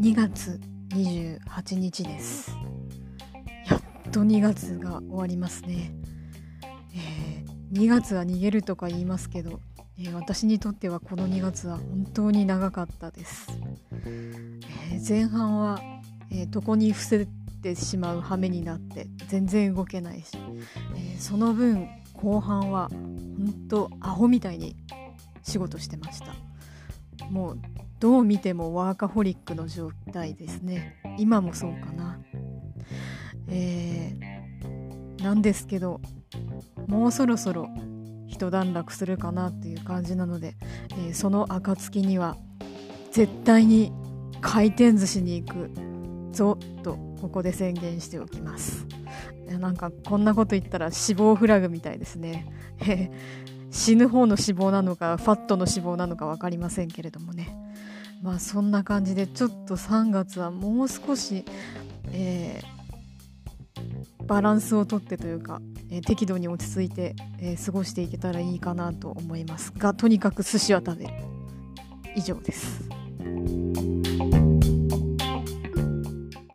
2月28日です。やっと2月が終わりますね、えー、2月は逃げるとか言いますけど、えー、私にとってはこの2月は本当に長かったです、えー、前半は、え床に伏せてしまう羽目になって全然動けないし、えその分後半は本当アホみたいに仕事してました。もうどう見てもワーカホリックの状態ですね。今もそうかな。えー、なんですけどもうそろそろ一段落するかなっていう感じなので、えー、その暁には絶対に回転寿司に行くぞとここで宣言しておきます。なんかこんなこと言ったら死亡フラグみたいですね。死ぬ方の死亡なのかファットの死亡なのか分かりませんけれどもね。まあそんな感じでちょっと3月はもう少し、えー、バランスをとってというか、えー、適度に落ち着いて、えー、過ごしていけたらいいかなと思います。がとにかく寿司は食べる。以上です。